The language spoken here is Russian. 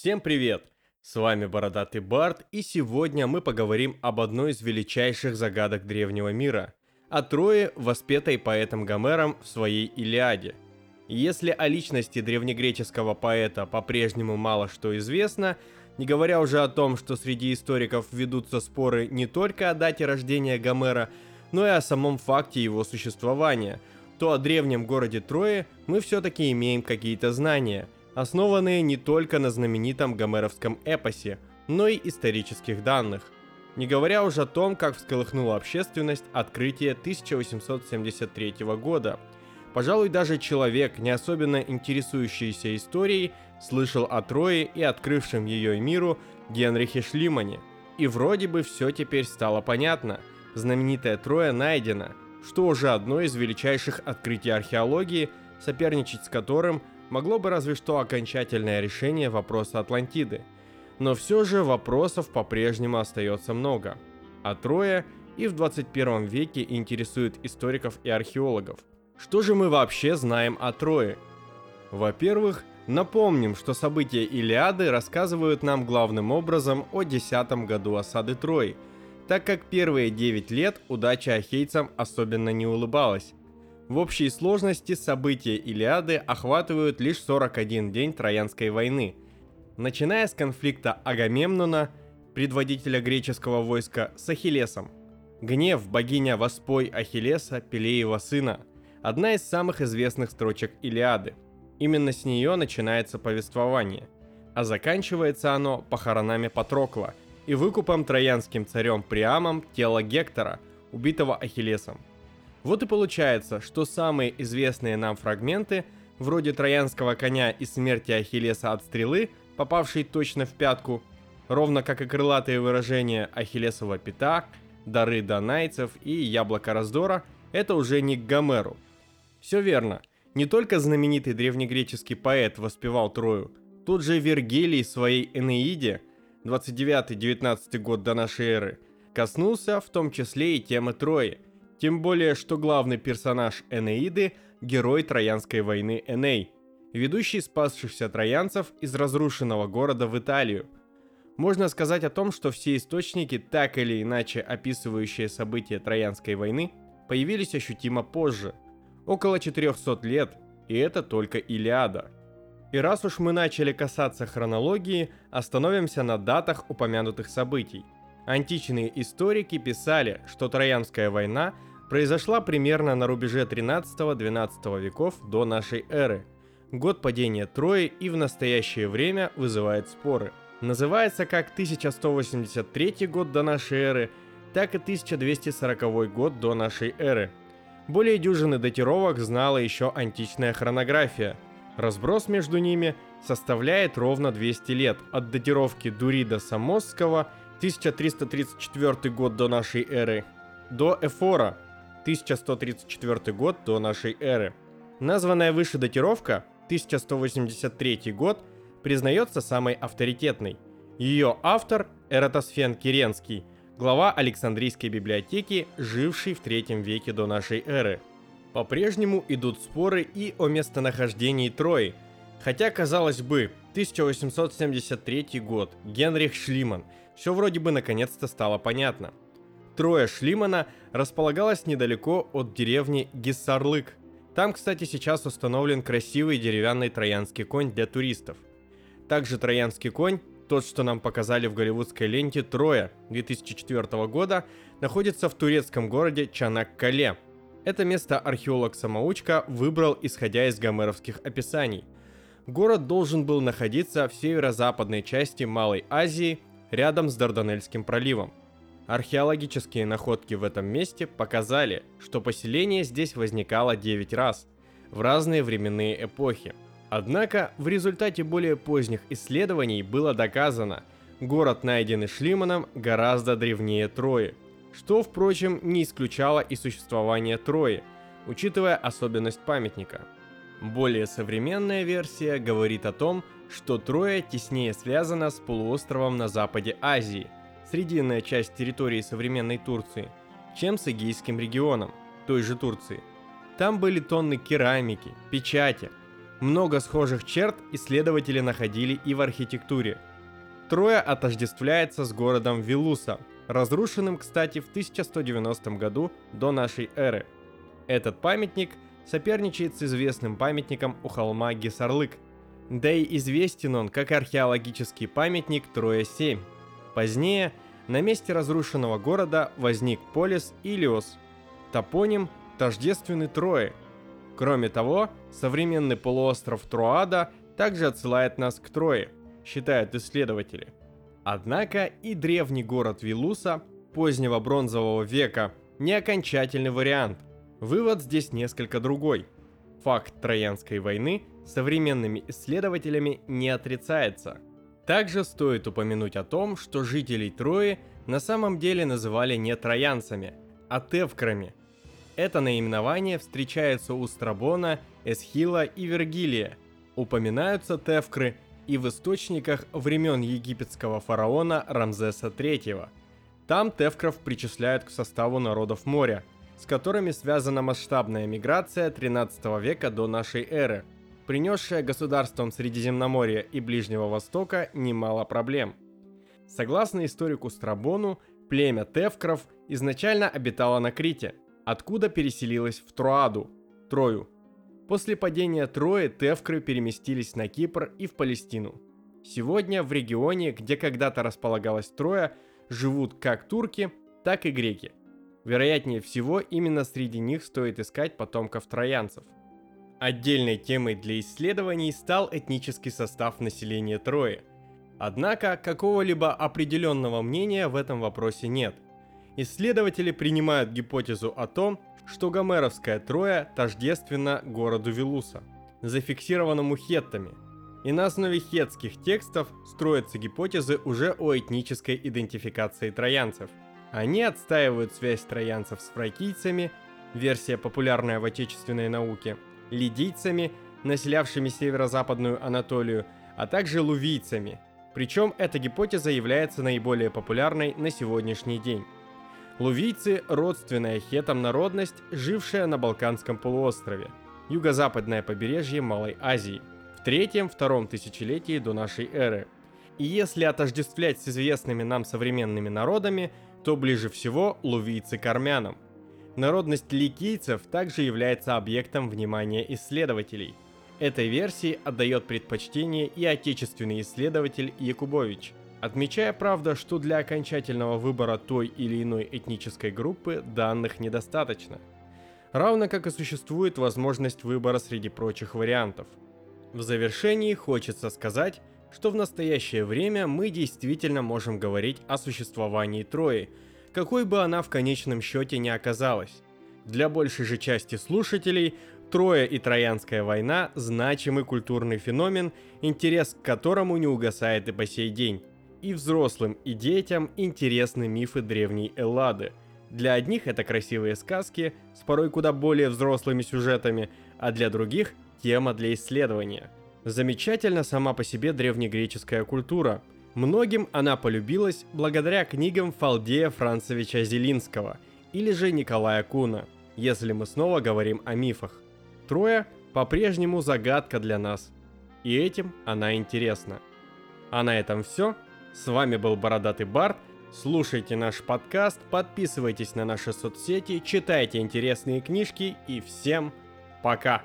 Всем привет! С вами Бородатый Барт, и сегодня мы поговорим об одной из величайших загадок древнего мира – о Трое, воспетой поэтом Гомером в своей Илиаде. Если о личности древнегреческого поэта по-прежнему мало что известно, не говоря уже о том, что среди историков ведутся споры не только о дате рождения Гомера, но и о самом факте его существования, то о древнем городе Трое мы все-таки имеем какие-то знания – основанные не только на знаменитом гомеровском эпосе, но и исторических данных. Не говоря уже о том, как всколыхнула общественность открытие 1873 года. Пожалуй, даже человек, не особенно интересующийся историей, слышал о Трое и открывшем ее миру Генрихе Шлимане. И вроде бы все теперь стало понятно. Знаменитая Троя найдена, что уже одно из величайших открытий археологии, соперничать с которым – могло бы разве что окончательное решение вопроса Атлантиды. Но все же вопросов по-прежнему остается много. А Троя и в 21 веке интересует историков и археологов. Что же мы вообще знаем о Трое? Во-первых, напомним, что события Илиады рассказывают нам главным образом о 10 году осады Трои, так как первые 9 лет удача ахейцам особенно не улыбалась. В общей сложности события Илиады охватывают лишь 41 день Троянской войны, начиная с конфликта Агамемнона, предводителя греческого войска, с Ахиллесом. Гнев богиня Воспой Ахиллеса, Пелеева сына, одна из самых известных строчек Илиады. Именно с нее начинается повествование, а заканчивается оно похоронами Патрокла и выкупом троянским царем Приамом тела Гектора, убитого Ахиллесом. Вот и получается, что самые известные нам фрагменты, вроде троянского коня и смерти Ахиллеса от стрелы, попавшей точно в пятку, ровно как и крылатые выражения Ахиллесова пята, дары донайцев и яблоко раздора, это уже не к Гомеру. Все верно. Не только знаменитый древнегреческий поэт воспевал Трою, тот же Вергилий в своей Энеиде, 29-19 год до нашей эры, коснулся в том числе и темы Трои – тем более, что главный персонаж Энеиды – герой Троянской войны Эней, ведущий спасшихся троянцев из разрушенного города в Италию. Можно сказать о том, что все источники, так или иначе описывающие события Троянской войны, появились ощутимо позже, около 400 лет, и это только Илиада. И раз уж мы начали касаться хронологии, остановимся на датах упомянутых событий. Античные историки писали, что Троянская война – произошла примерно на рубеже 13-12 веков до нашей эры. Год падения Трои и в настоящее время вызывает споры. Называется как 1183 год до нашей эры, так и 1240 год до нашей эры. Более дюжины датировок знала еще античная хронография. Разброс между ними составляет ровно 200 лет, от датировки Дурида Самосского 1334 год до нашей эры до Эфора 1134 год до нашей эры. Названная выше датировка, 1183 год, признается самой авторитетной. Ее автор – Эратосфен Киренский, глава Александрийской библиотеки, живший в третьем веке до нашей эры. По-прежнему идут споры и о местонахождении Трои, хотя, казалось бы, 1873 год, Генрих Шлиман, все вроде бы наконец-то стало понятно – Троя Шлимана располагалась недалеко от деревни Гиссарлык. Там, кстати, сейчас установлен красивый деревянный троянский конь для туристов. Также троянский конь, тот, что нам показали в голливудской ленте Троя 2004 года, находится в турецком городе Чанак-Кале. Это место археолог-самоучка выбрал исходя из гомеровских описаний. Город должен был находиться в северо-западной части Малой Азии, рядом с Дарданельским проливом. Археологические находки в этом месте показали, что поселение здесь возникало 9 раз, в разные временные эпохи. Однако, в результате более поздних исследований было доказано, город, найденный Шлиманом, гораздо древнее Трои, что, впрочем, не исключало и существование Трои, учитывая особенность памятника. Более современная версия говорит о том, что Троя теснее связана с полуостровом на западе Азии – срединная часть территории современной Турции, чем с Эгейским регионом, той же Турции. Там были тонны керамики, печати. Много схожих черт исследователи находили и в архитектуре. Троя отождествляется с городом Вилуса, разрушенным, кстати, в 1190 году до нашей эры. Этот памятник соперничает с известным памятником у холма Гесарлык, да и известен он как археологический памятник Троя-7. Позднее на месте разрушенного города возник полис Илиос, топоним тождественный Трое. Кроме того, современный полуостров Троада также отсылает нас к Трое, считают исследователи. Однако и древний город Вилуса позднего бронзового века не окончательный вариант. Вывод здесь несколько другой. Факт Троянской войны современными исследователями не отрицается. Также стоит упомянуть о том, что жителей Трои на самом деле называли не троянцами, а тевкрами. Это наименование встречается у Страбона, Эсхила и Вергилия. Упоминаются тевкры и в источниках времен египетского фараона Рамзеса III. Там тевкров причисляют к составу народов моря, с которыми связана масштабная миграция 13 века до нашей эры, принесшая государствам Средиземноморья и Ближнего Востока немало проблем. Согласно историку Страбону, племя тевкров изначально обитало на Крите, откуда переселилось в Троаду, Трою – После падения Трои Тевкры переместились на Кипр и в Палестину. Сегодня в регионе, где когда-то располагалась Троя, живут как турки, так и греки. Вероятнее всего, именно среди них стоит искать потомков троянцев. Отдельной темой для исследований стал этнический состав населения Трои. Однако какого-либо определенного мнения в этом вопросе нет. Исследователи принимают гипотезу о том, что гомеровская Троя тождественна городу Вилуса, зафиксированному хеттами, и на основе хетских текстов строятся гипотезы уже о этнической идентификации троянцев. Они отстаивают связь троянцев с фракийцами, версия популярная в отечественной науке, лидийцами, населявшими северо-западную Анатолию, а также лувийцами. Причем эта гипотеза является наиболее популярной на сегодняшний день. Лувийцы – родственная хетам народность, жившая на Балканском полуострове, юго-западное побережье Малой Азии, в третьем-втором тысячелетии до нашей эры. И если отождествлять с известными нам современными народами, то ближе всего лувийцы к армянам. Народность ликийцев также является объектом внимания исследователей. Этой версии отдает предпочтение и отечественный исследователь Якубович – Отмечая, правда, что для окончательного выбора той или иной этнической группы данных недостаточно. Равно как и существует возможность выбора среди прочих вариантов. В завершении хочется сказать, что в настоящее время мы действительно можем говорить о существовании Трои, какой бы она в конечном счете не оказалась. Для большей же части слушателей Троя и Троянская война – значимый культурный феномен, интерес к которому не угасает и по сей день. И взрослым, и детям интересны мифы древней Эллады. Для одних это красивые сказки с порой куда более взрослыми сюжетами, а для других тема для исследования. Замечательна сама по себе древнегреческая культура. Многим она полюбилась благодаря книгам Фалдея Францевича Зелинского или же Николая Куна, если мы снова говорим о мифах. Троя по-прежнему загадка для нас, и этим она интересна. А на этом все. С вами был Бородатый Барт. Слушайте наш подкаст, подписывайтесь на наши соцсети, читайте интересные книжки и всем пока!